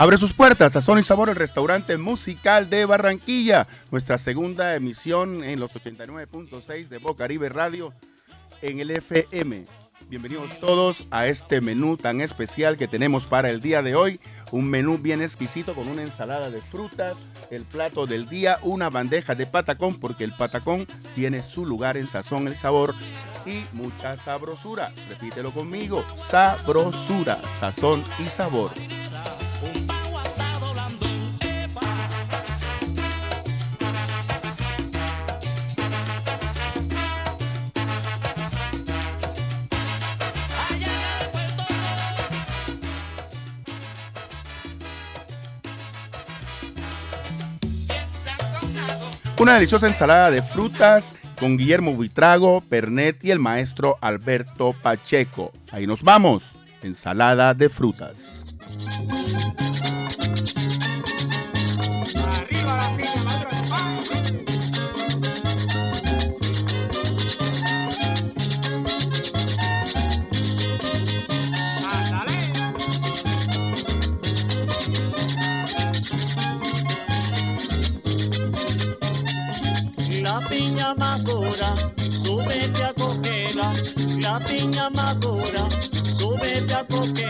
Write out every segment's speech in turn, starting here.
Abre sus puertas a y Sabor, el restaurante musical de Barranquilla. Nuestra segunda emisión en los 89.6 de Bocaribe Radio en el FM. Bienvenidos todos a este menú tan especial que tenemos para el día de hoy. Un menú bien exquisito con una ensalada de frutas, el plato del día, una bandeja de patacón, porque el patacón tiene su lugar en sazón, el sabor y mucha sabrosura. Repítelo conmigo, sabrosura, sazón y sabor. Una deliciosa ensalada de frutas con Guillermo Buitrago, Pernet y el maestro Alberto Pacheco. Ahí nos vamos, ensalada de frutas. piña madura, súbete a cogerla, la piña madura, súbete a.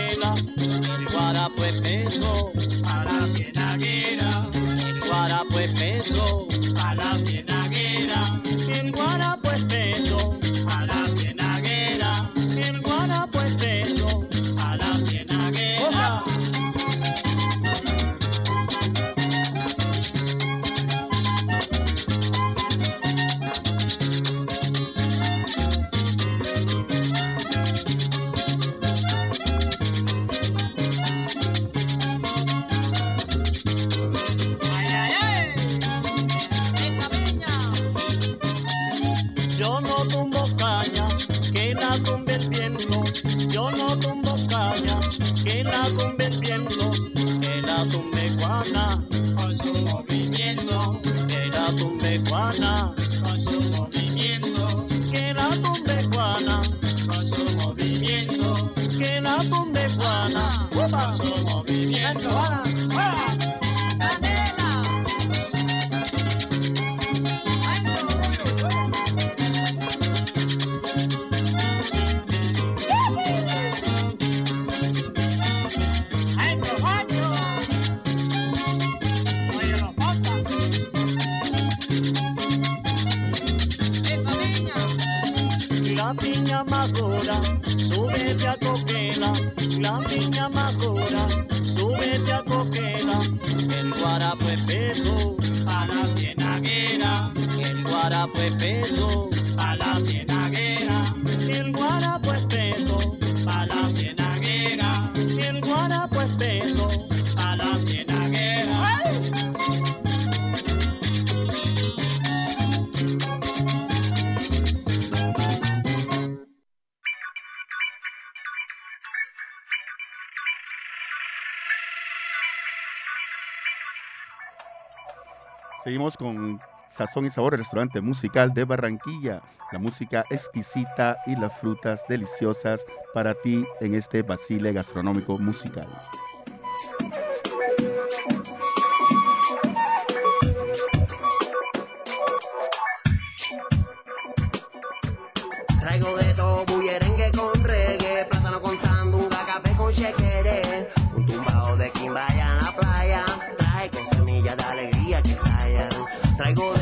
majora, súbete a coquela, la niña majora, súbete a coquela, el guarapo es peso, para la tienaguera, el guarapo es peso. Seguimos con Sazón y Sabor, el restaurante musical de Barranquilla. La música exquisita y las frutas deliciosas para ti en este basile gastronómico musical. Traigo de todo, bullerengue con reggae, plátano con sandunga, café con chequere, un tumbao de quimbaya en la playa, trae con semillas de alegría. Traigo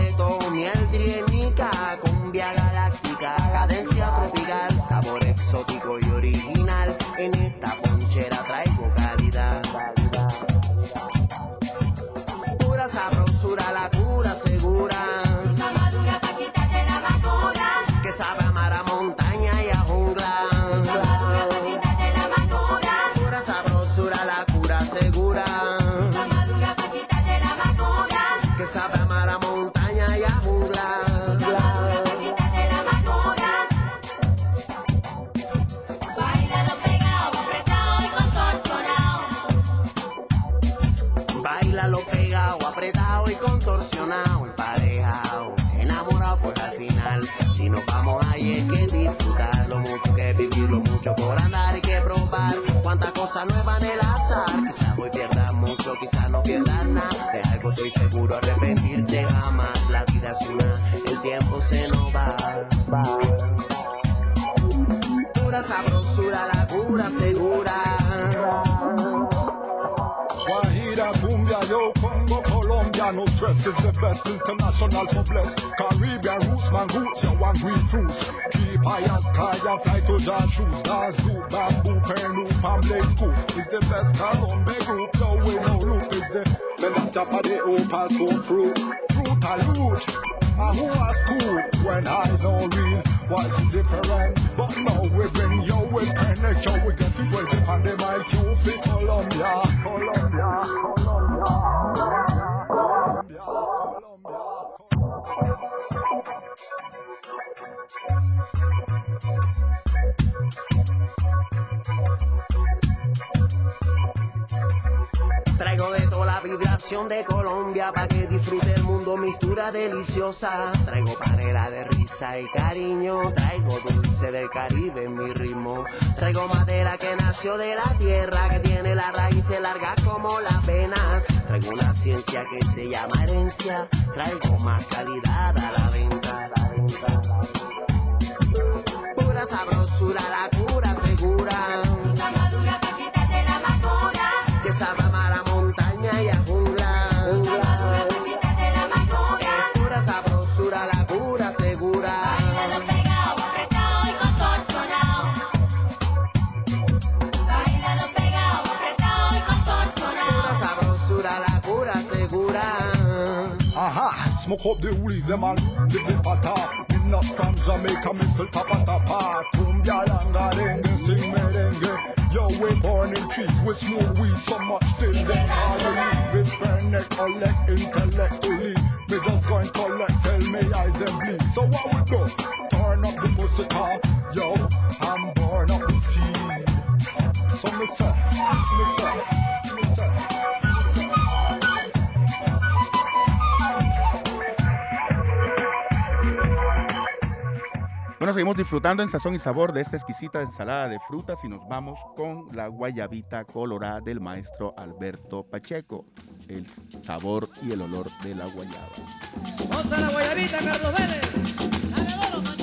Colombia, stress is the best international for bless. Caribbean roots, man, roots, you want green fruits. Keep high as sky and fly to John shoes. Dance group, bamboo, pen, loop, and blaze scoop. Is the best Colombe group, no way, no loop. Is the that stop at the open soul fruit. Fruit and loot. And who was cool when I don't real? What's different? But now we bring you with panic, yo, we get it crazy on the mic, you fit Colombia. Colombia, Colombia, Colombia, Colombia. Vibración de Colombia pa' que disfrute el mundo, mistura deliciosa. Traigo panela de risa y cariño, traigo dulce del Caribe en mi ritmo. Traigo madera que nació de la tierra, que tiene la raíz larga como las venas. Traigo una ciencia que se llama herencia, traigo más calidad a. La venta, Smoke up the weed, them and live the pata. Me not from Jamaica, still tapa tapa. Cumbia langa dengue, sing merengue. Yo, we born in trees with smooth weed, so much till they call me. This neck collect intellectually. Me just go and collect, tell me eyes them bleed. So what we do? Turn up the music, yo, I'm born up the seed. So me say, me say, Bueno, seguimos disfrutando en sazón y sabor de esta exquisita ensalada de frutas y nos vamos con la guayabita colorada del maestro Alberto Pacheco. El sabor y el olor de la guayaba. Vamos a la guayabita, Carlos Vélez. Dale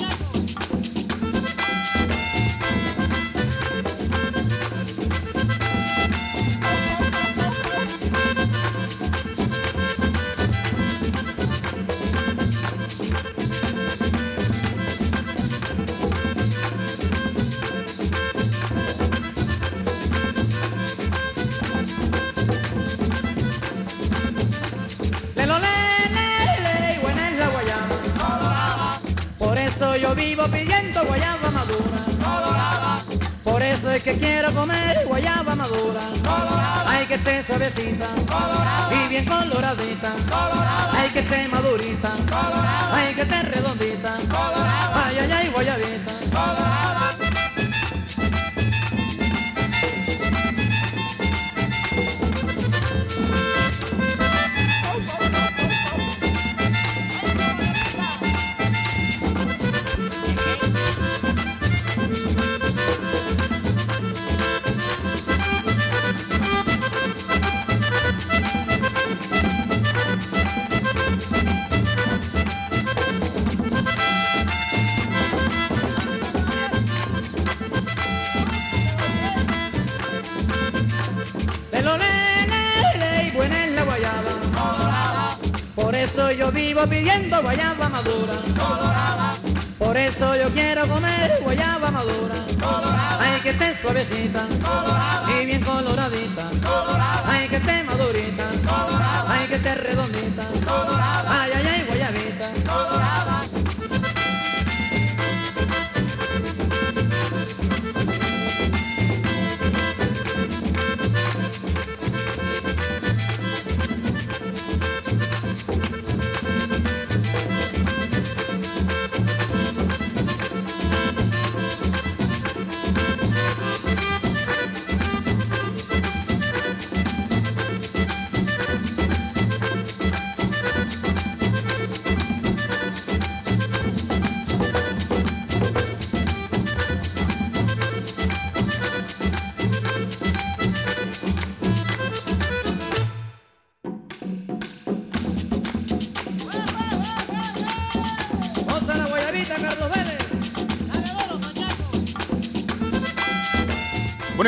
que quiero comer guayaba madura. Hay que esté suavecita y bien coloradita. Hay que esté madurita. Hay que esté redondita. Ay, ay, ay, guayabita. Eso yo vivo pidiendo guayaba madura. Por eso yo quiero comer guayaba madura. Hay que esté suavecita y bien coloradita. Hay que esté madurita. Hay que esté redondita. Ay, ay, ay, guayabita.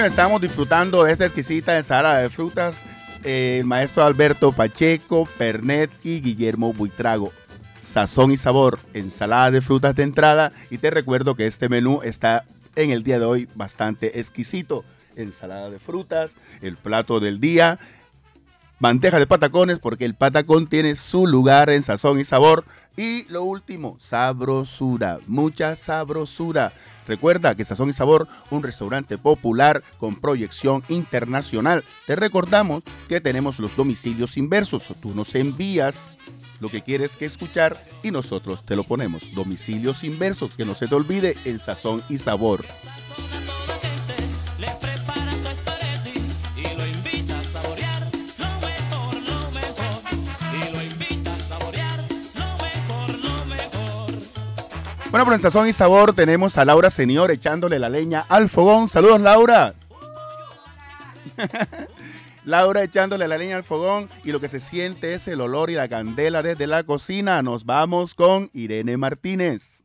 estamos disfrutando de esta exquisita ensalada de frutas. Eh, el maestro Alberto Pacheco, Pernet y Guillermo Buitrago. Sazón y sabor, ensalada de frutas de entrada. Y te recuerdo que este menú está en el día de hoy bastante exquisito. Ensalada de frutas, el plato del día, bandeja de patacones, porque el patacón tiene su lugar en sazón y sabor. Y lo último, sabrosura, mucha sabrosura. Recuerda que Sazón y Sabor, un restaurante popular con proyección internacional. Te recordamos que tenemos los domicilios inversos. Tú nos envías lo que quieres que escuchar y nosotros te lo ponemos. Domicilios inversos, que no se te olvide en Sazón y Sabor. Bueno, por en y Sabor tenemos a Laura Senior echándole la leña al fogón. Saludos, Laura. Laura echándole la leña al fogón y lo que se siente es el olor y la candela desde la cocina. Nos vamos con Irene Martínez.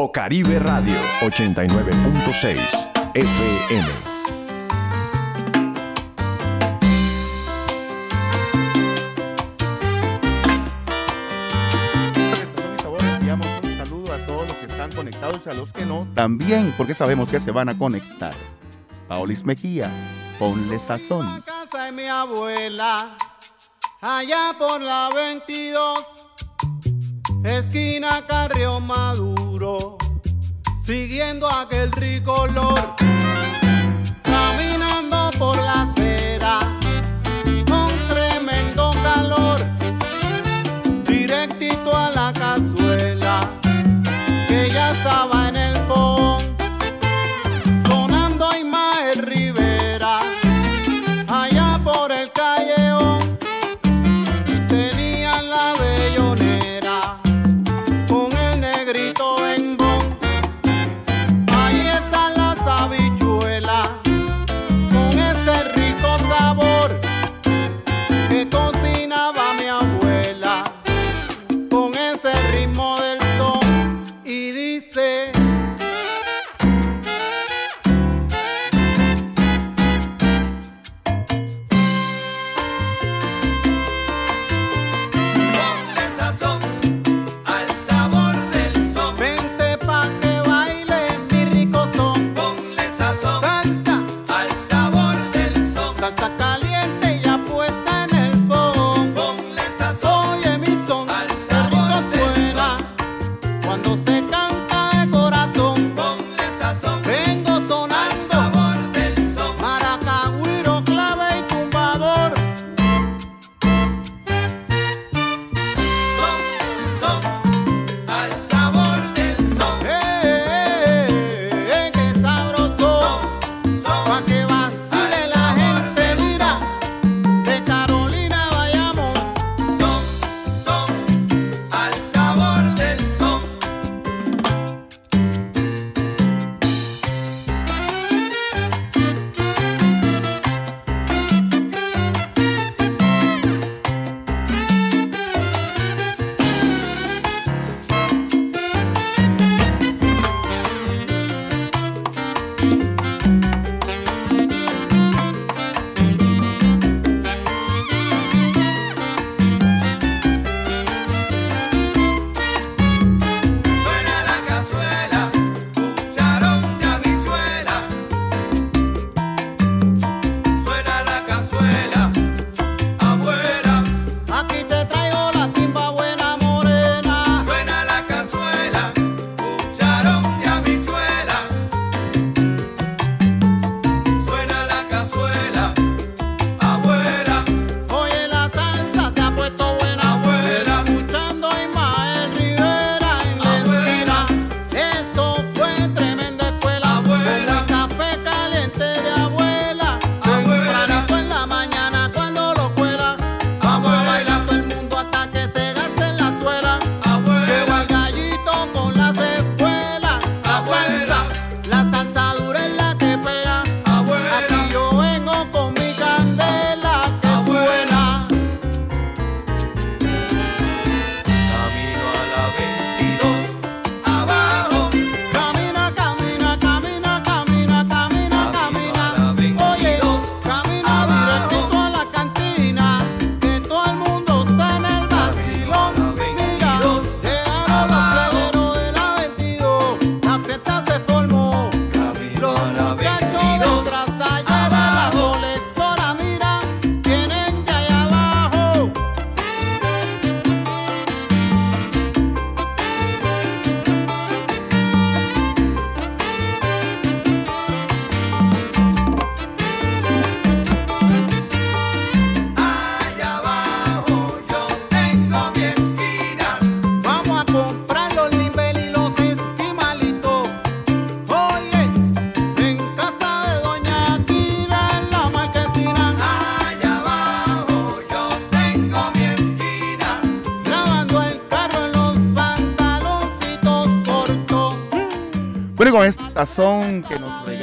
Grupo Caribe Radio 89.6 FM. a todos los que están conectados y a los que no, también porque sabemos que se van a conectar. Paulis Mejía, ponle sazón. En La casa de mi abuela, allá por la 22, esquina Carrió Maduro siguiendo aquel ricolor, caminando por la las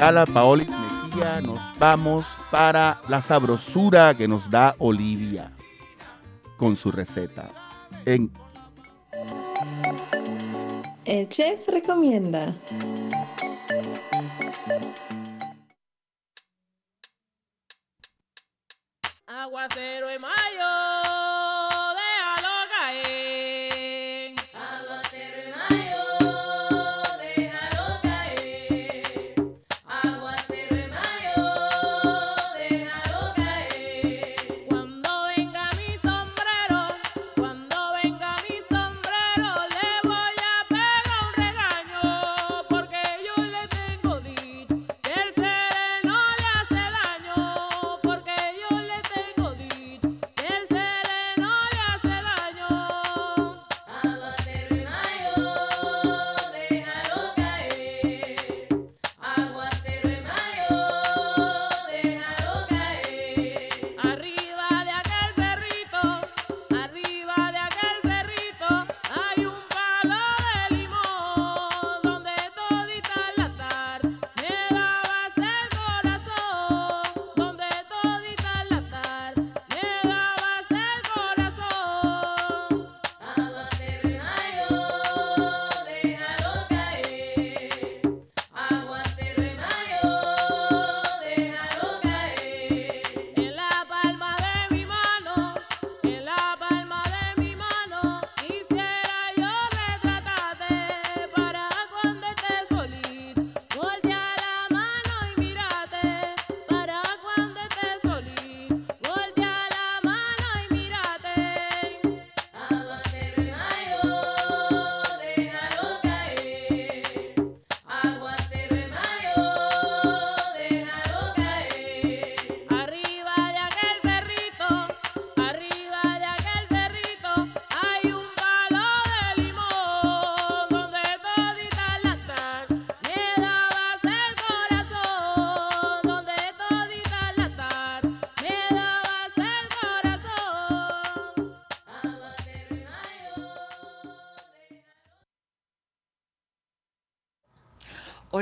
Ala Paolis Mejía, nos vamos para la sabrosura que nos da Olivia con su receta. En... El chef recomienda.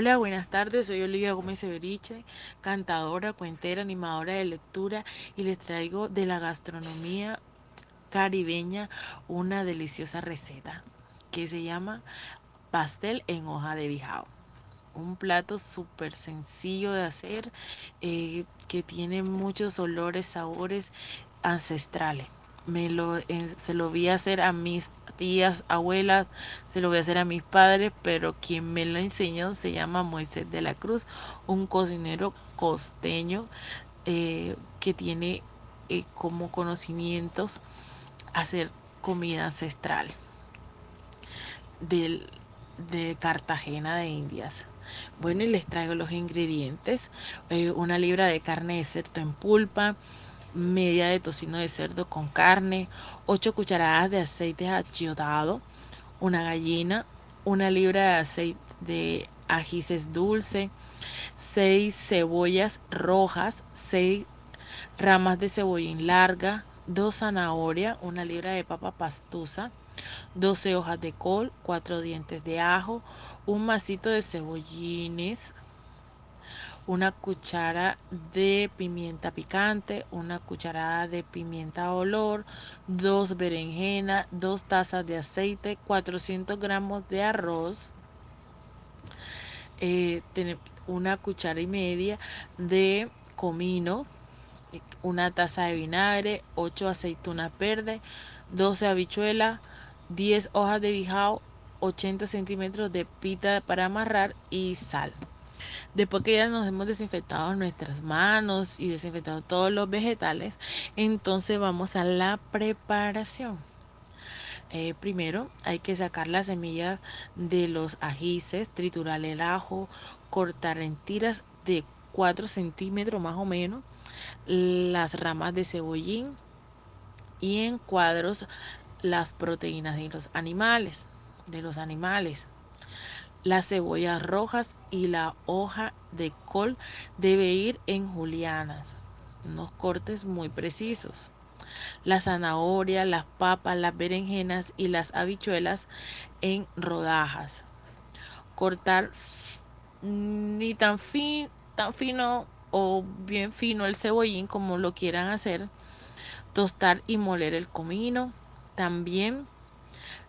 Hola, buenas tardes. Soy Olivia Gómez Severiche, cantadora, cuentera, animadora de lectura y les traigo de la gastronomía caribeña una deliciosa receta que se llama pastel en hoja de bijao. Un plato súper sencillo de hacer eh, que tiene muchos olores, sabores ancestrales. Me lo, en- se lo vi hacer a mis tías, abuelas, se lo voy a hacer a mis padres, pero quien me lo enseñó se llama Moisés de la Cruz, un cocinero costeño eh, que tiene eh, como conocimientos hacer comida ancestral del, de Cartagena de Indias. Bueno, y les traigo los ingredientes. eh, una libra de carne de cerdo en pulpa, media de tocino de cerdo con carne, 8 cucharadas de aceite achiottado, una gallina, una libra de aceite de ajíes dulce, 6 cebollas rojas, 6 ramas de cebollín larga, 2 zanahorias, una libra de papa pastusa, 12 hojas de col, 4 dientes de ajo, un masito de cebollines, una cuchara de pimienta picante, una cucharada de pimienta olor, dos berenjenas, dos tazas de aceite, 400 gramos de arroz, eh, una cuchara y media de comino, una taza de vinagre, 8 aceitunas verdes, 12 habichuelas, 10 hojas de bijao, 80 centímetros de pita para amarrar y sal. Después que ya nos hemos desinfectado nuestras manos y desinfectado todos los vegetales, entonces vamos a la preparación. Eh, primero hay que sacar las semillas de los ajíes, triturar el ajo, cortar en tiras de 4 centímetros más o menos las ramas de cebollín y en cuadros las proteínas de los animales, de los animales. Las cebollas rojas y la hoja de col debe ir en julianas, unos cortes muy precisos. La zanahoria, las papas, las berenjenas y las habichuelas en rodajas. Cortar ni tan, fin, tan fino o bien fino el cebollín como lo quieran hacer. Tostar y moler el comino. También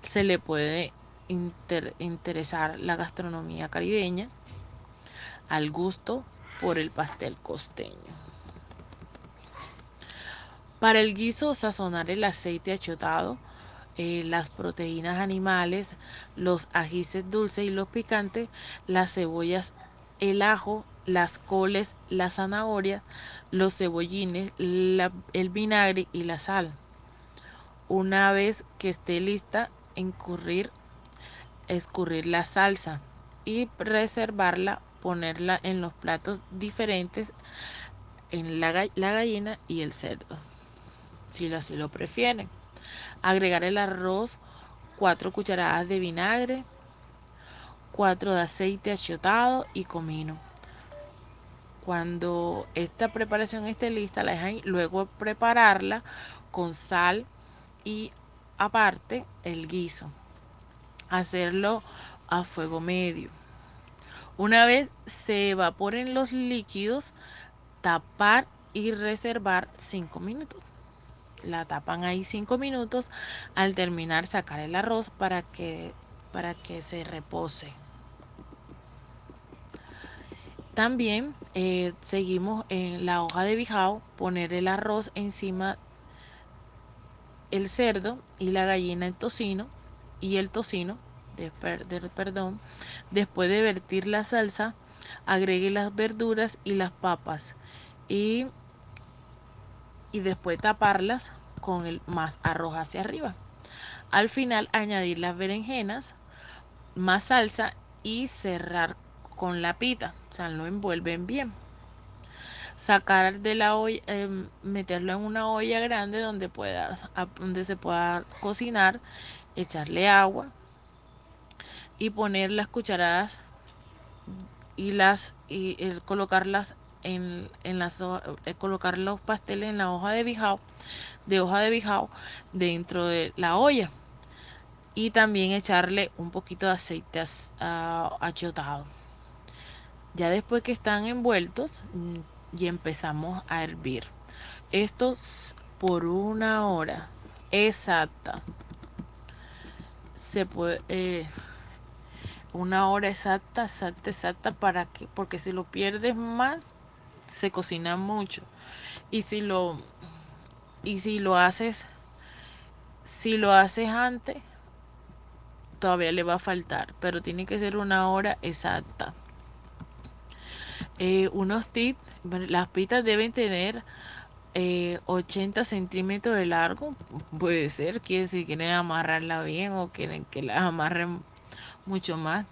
se le puede inter- interesar la gastronomía caribeña al gusto por el pastel costeño. Para el guiso, sazonar el aceite achotado, eh, las proteínas animales, los ajíes dulces y los picantes, las cebollas, el ajo, las coles, la zanahoria, los cebollines, el vinagre y la sal. Una vez que esté lista, incurrir, escurrir la salsa y reservarla, ponerla en los platos diferentes en la, la gallina y el cerdo, si así lo prefieren. Agregar el arroz, 4 cucharadas de vinagre, 4 de aceite achotado y comino. Cuando esta preparación esté lista, la dejan luego prepararla con sal y aparte el guiso. Hacerlo a fuego medio. Una vez se evaporen los líquidos, tapar y reservar 5 minutos. La tapan ahí 5 minutos. Al terminar, sacar el arroz para que, para que se repose. También eh, seguimos en la hoja de bijao, poner el arroz encima, el cerdo y la gallina en tocino y el tocino. Después de vertir la salsa, agregue las verduras y las papas y, y después taparlas con el más arroz hacia arriba. Al final añadir las berenjenas, más salsa y cerrar con la pita, o sea, lo envuelven bien. Sacar de la olla, em, meterlo en una olla grande donde puedas, a- donde se pueda cocinar, echarle agua y poner las cucharadas y las y colocarlas en, en las eh, colocar los pasteles en la hoja de bijao, de hoja de bijao dentro de la olla y también echarle un poquito de aceite achotado. Ya después que están envueltos, mm, y empezamos a hervir. Estos por una hora exacta. Se puede eh, una hora exacta, exacta, exacta para que porque si lo pierdes más se cocina mucho. Y si lo y si lo haces si lo haces antes todavía le va a faltar, pero tiene que ser una hora exacta. Eh, unos tips, las pitas deben tener eh, 80 centímetros de largo, puede ser, que si quieren amarrarla bien o quieren que las amarren mucho más.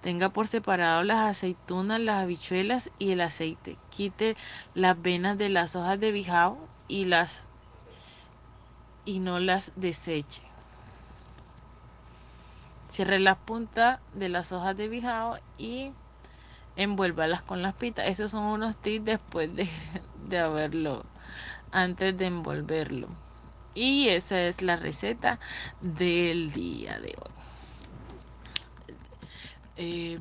Tenga por separado las aceitunas, las habichuelas y el aceite. Quite las venas de las hojas de bijao y las y no las deseche. Cierre las puntas de las hojas de bijao y envuélvalas con las pitas. Esos son unos tips después de, de haberlo, antes de envolverlo. Y esa es la receta del día de hoy. Eh,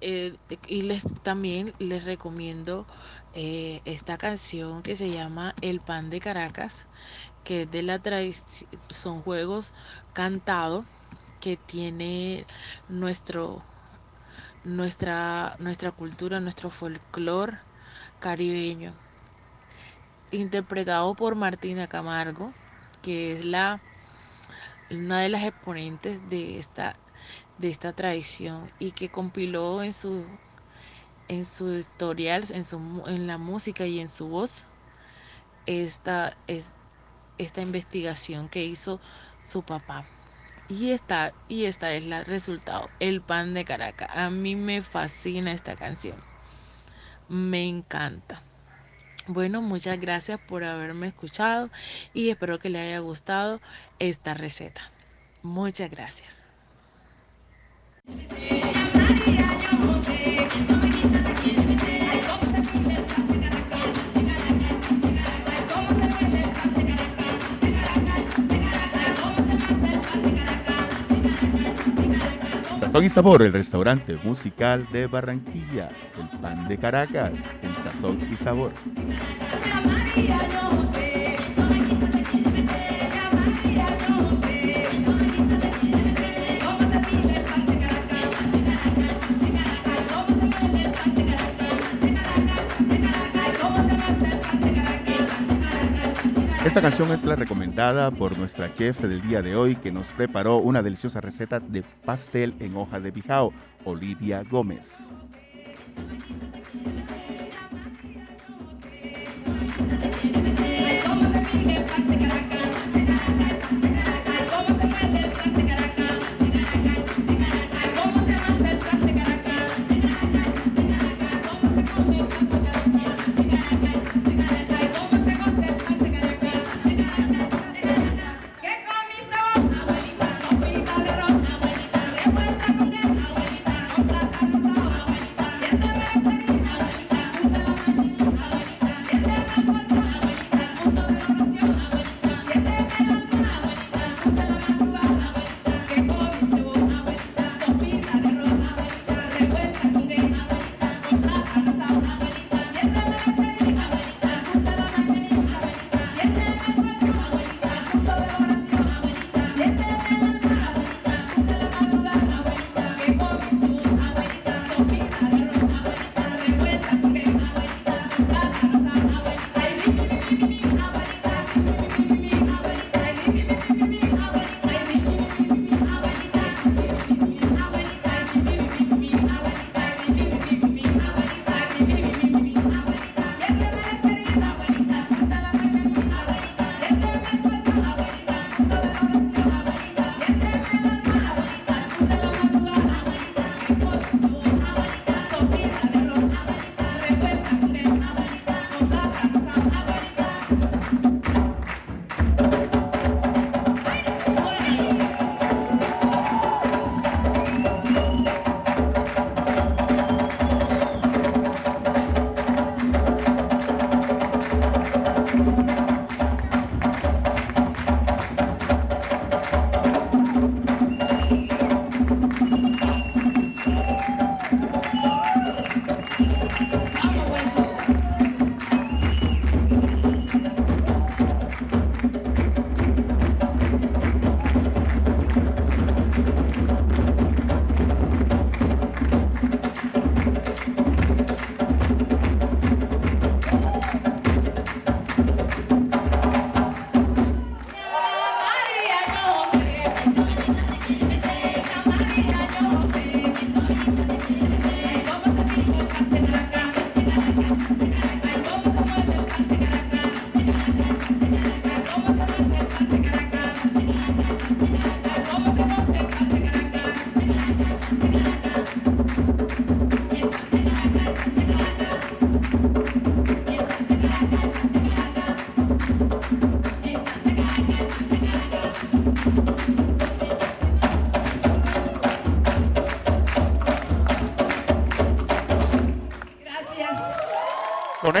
eh, y les también les recomiendo eh, esta canción que se llama El pan de Caracas, que es de la son juegos cantados que tiene nuestro nuestra nuestra cultura, nuestro folclore caribeño, interpretado por Martina Camargo, que es la una de las exponentes de esta de esta tradición y que compiló en su en su historial, en su en la música y en su voz esta es- esta investigación que hizo su papá. Y esta, y esta es la resultado, el pan de Caracas. A mí me fascina esta canción. Me encanta. Bueno, muchas gracias por haberme escuchado y espero que le haya gustado esta receta. Muchas gracias. Sazón y Sabor, el restaurante musical de Barranquilla. El pan de Caracas, el y sabor. Esta canción es la recomendada por nuestra chef del día de hoy que nos preparó una deliciosa receta de pastel en hoja de bijao, Olivia Gómez. I don't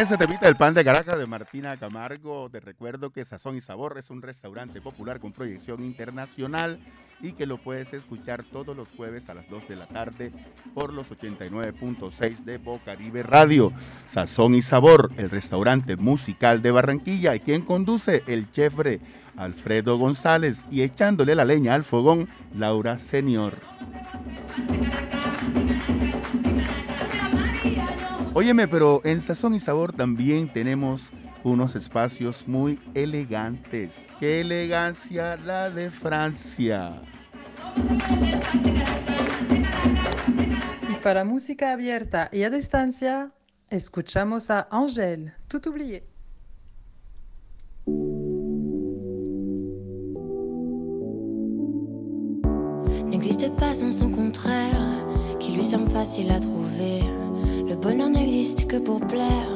ese temita del pan de Caracas de Martina Camargo, te recuerdo que Sazón y Sabor es un restaurante popular con proyección internacional y que lo puedes escuchar todos los jueves a las 2 de la tarde por los 89.6 de Bocaribe Radio. Sazón y Sabor, el restaurante musical de Barranquilla y quien conduce el chefre Alfredo González y echándole la leña al fogón, Laura Senior. Óyeme, pero en Sazón y Sabor también tenemos unos espacios muy elegantes. ¡Qué elegancia la de Francia! Y para música abierta y a distancia, escuchamos a Angèle, tout oublié. N'existe pas sans son contraire, qui lui semble facile à trouver. Bonheur n'existe que pour plaire,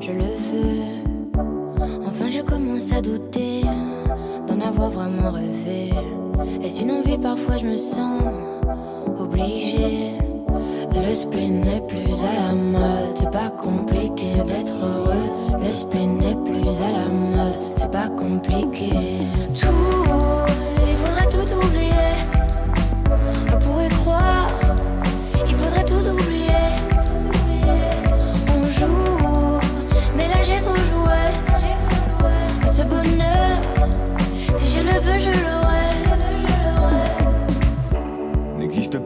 je le veux. Enfin, je commence à douter d'en avoir vraiment rêvé. Est-ce une envie Parfois, je me sens obligée. Le spleen n'est plus à la mode, c'est pas compliqué d'être heureux. Le spleen n'est plus à la mode, c'est pas compliqué. Tout,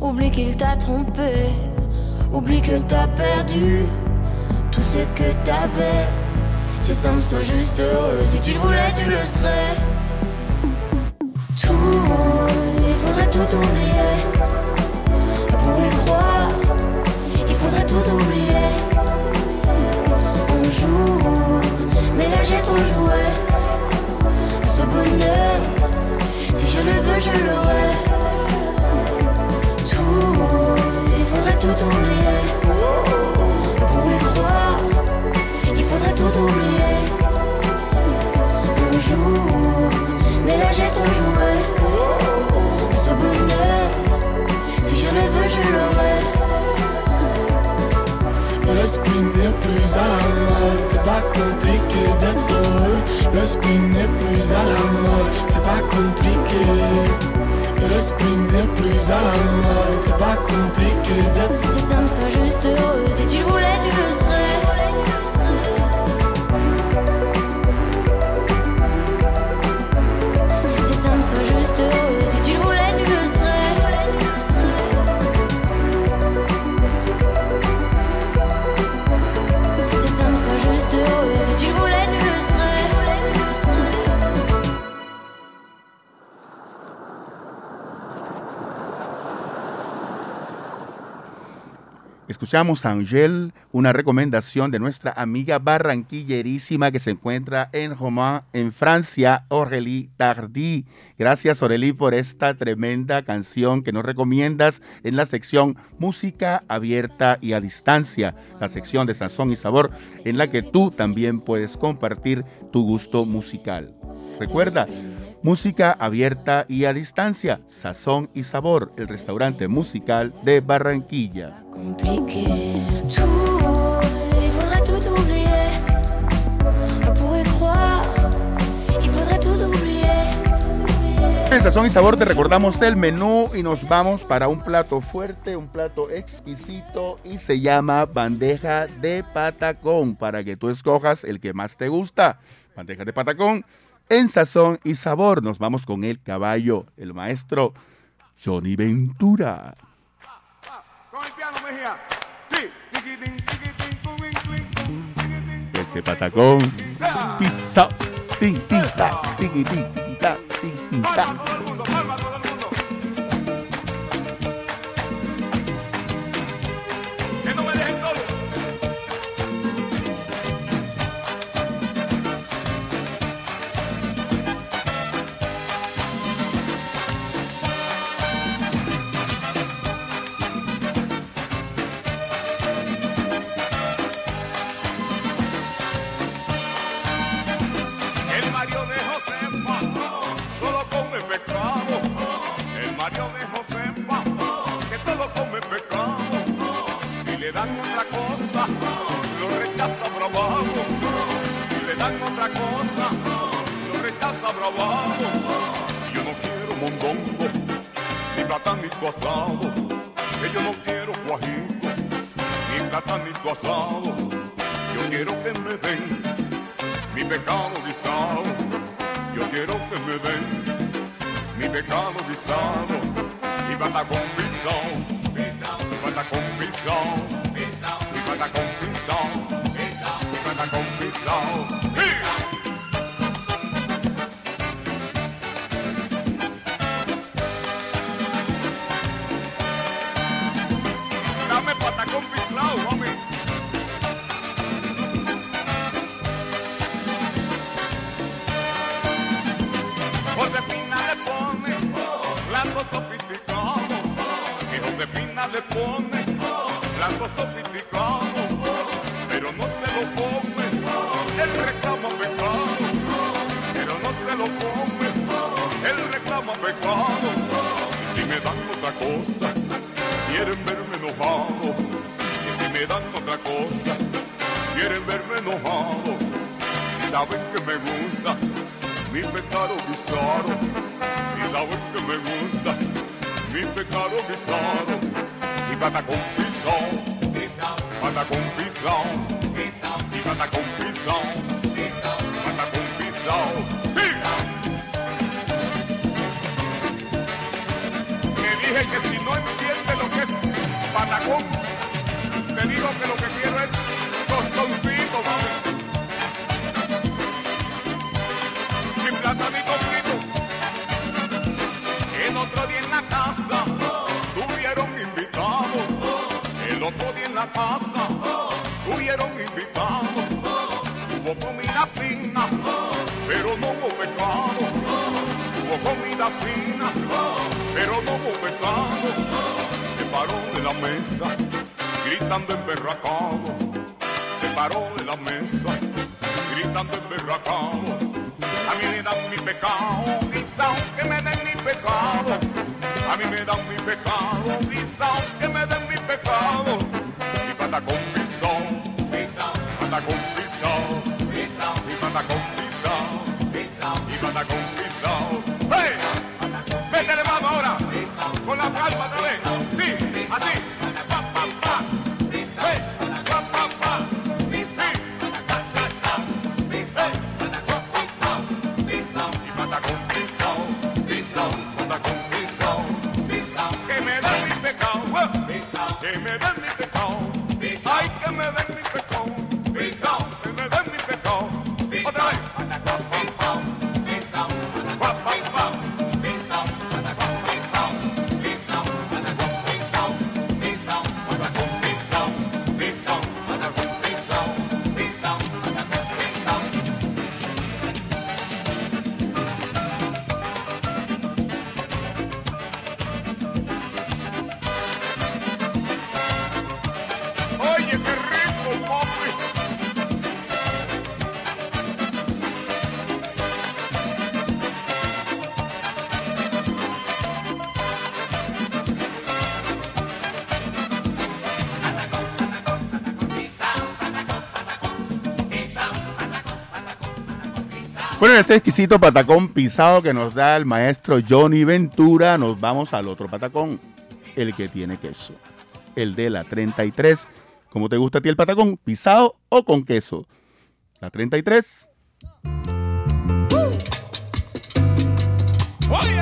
oublie qu'il t'a trompé, oublie que t'a perdu tout ce que t'avais. Si ça me soit juste heureux, si tu le voulais, tu le serais. Tout, il faudrait tout oublier. Pour y croire, il faudrait tout oublier. On joue, mais là j'ai trop joué. Ce bonheur, si je le veux, je l'aurai. Tout oublier. Pour y croire, il faudrait tout oublier. On joue, mais là j'ai trop joué. Ce bonheur, si je le veux, je l'aurai. Le spin n'est plus à la mode, c'est pas compliqué d'être heureux. Le spin n'est plus à la mode, c'est pas compliqué. Le n'est plus à la mode, c'est pas compliqué d'être Si ça me soit juste heureux, si tu le voulais, tu le serais. Escuchamos a Angel, una recomendación de nuestra amiga barranquillerísima que se encuentra en Román, en Francia, Aurélie Tardy. Gracias, Aurélie, por esta tremenda canción que nos recomiendas en la sección Música Abierta y a Distancia, la sección de Sazón y Sabor, en la que tú también puedes compartir tu gusto musical. Recuerda, Música abierta y a distancia, Sazón y Sabor, el restaurante musical de Barranquilla. En Sazón y Sabor te recordamos el menú y nos vamos para un plato fuerte, un plato exquisito y se llama bandeja de patacón para que tú escojas el que más te gusta. Bandeja de patacón en Sazón y Sabor. Nos vamos con el caballo, el maestro Johnny Ventura. Con el piano, Mejía. Sí. Ese patacón. Pisa, tin, tisa, tiquitín, tiquitá, tin, Palma tita. todo el blando sofisticado, que Josefina le pone blando sofisticado, pero no se lo come, él reclama pecado, pero no se lo come, él reclama pecado, y si me dan otra cosa, quieren verme enojado, y si me dan otra cosa, quieren verme enojado, saben que me gusta mi pecado guisado, saben que me gusta, mi pecado guisado, mi patacón pisado, patacón pisado, mi patacón pisado, patacón pisado, Me dije que si no entiende lo que es patacón, te digo que lo que quiero es tostoncito, mami. La casa tuvieron invitados. Hubo comida fina, pero no hubo pecado. Hubo comida fina, pero no hubo pecado. Se paró de la mesa, gritando emberracado. Se paró de la mesa, gritando emberracado. A mí me dan mi pecado, guisao, que me den mi pecado. A mí me dan mi pecado, guisao, que me den este exquisito patacón pisado que nos da el maestro Johnny Ventura, nos vamos al otro patacón, el que tiene queso, el de la 33. ¿Cómo te gusta a ti el patacón? ¿Pisado o con queso? La 33. Oye.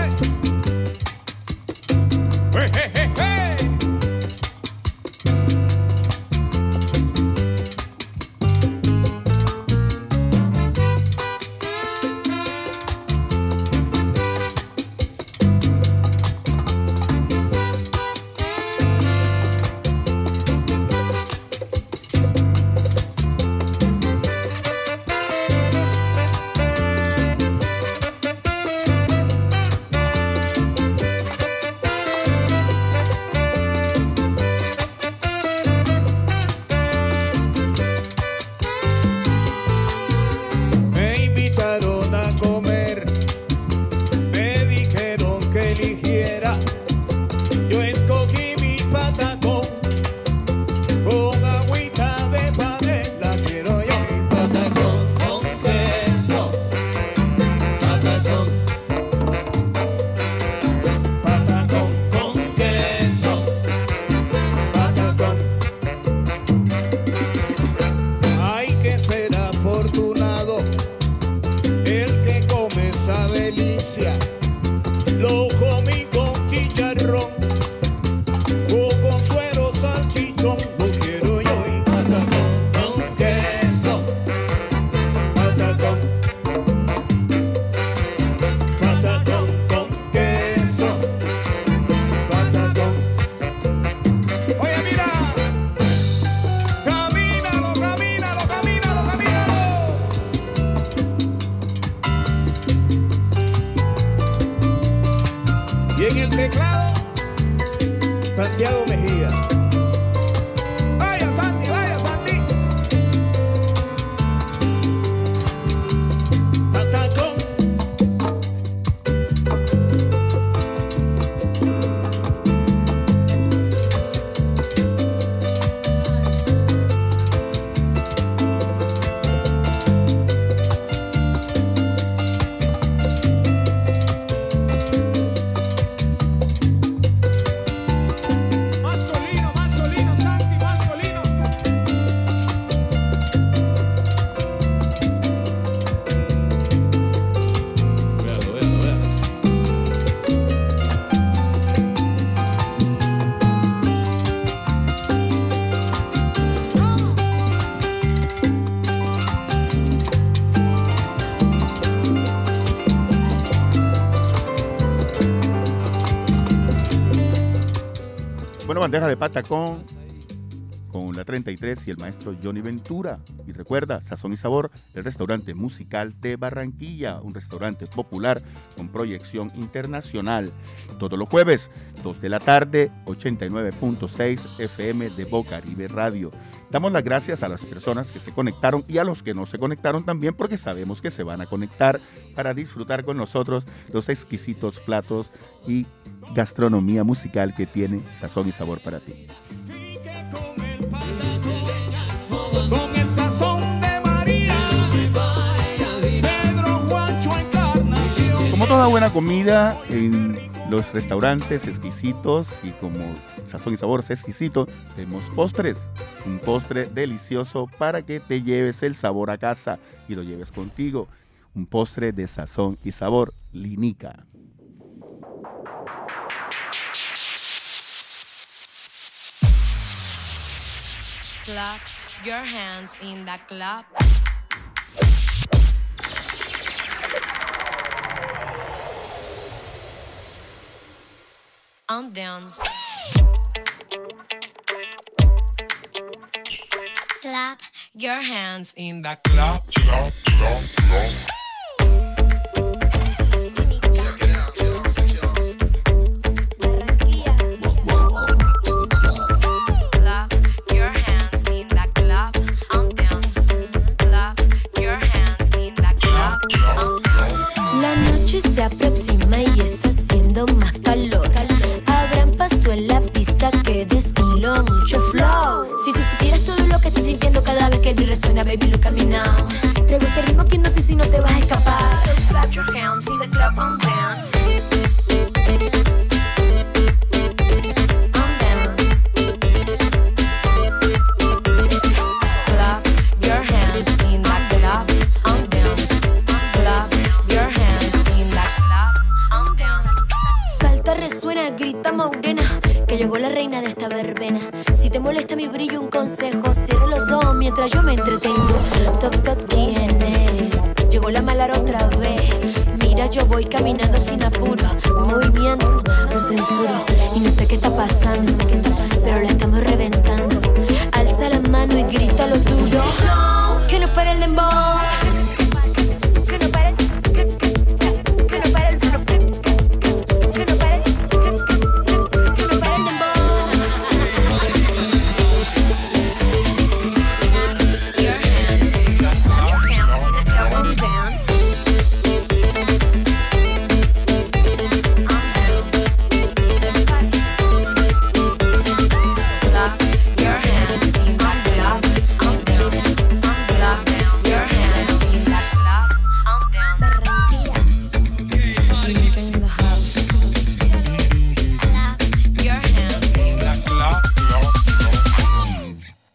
Bandeja de patacón con la 33 y el maestro Johnny Ventura. Y recuerda, Sazón y Sabor, el restaurante musical de Barranquilla, un restaurante popular con proyección internacional. Todos los jueves, 2 de la tarde, 89.6 FM de Bocaribe Radio. Damos las gracias a las personas que se conectaron y a los que no se conectaron también porque sabemos que se van a conectar para disfrutar con nosotros los exquisitos platos y gastronomía musical que tiene Sazón y Sabor para ti. Como toda buena comida en los restaurantes exquisitos y como sazón y sabor es exquisito, tenemos postres. Un postre delicioso para que te lleves el sabor a casa y lo lleves contigo. Un postre de sazón y sabor, Linica. Clap your hands in the club. And dance. Clap your hands in the club. Clap your hands in the club and dance. Clap your hands resuena, baby, look at me now. Llegó este ritmo que no te si no te vas a escapar. So slap your hands in the club and dance. Yo me entretengo. Toc, toc, ¿quién es? Llegó la malara otra vez. Mira, yo voy caminando sin apuro.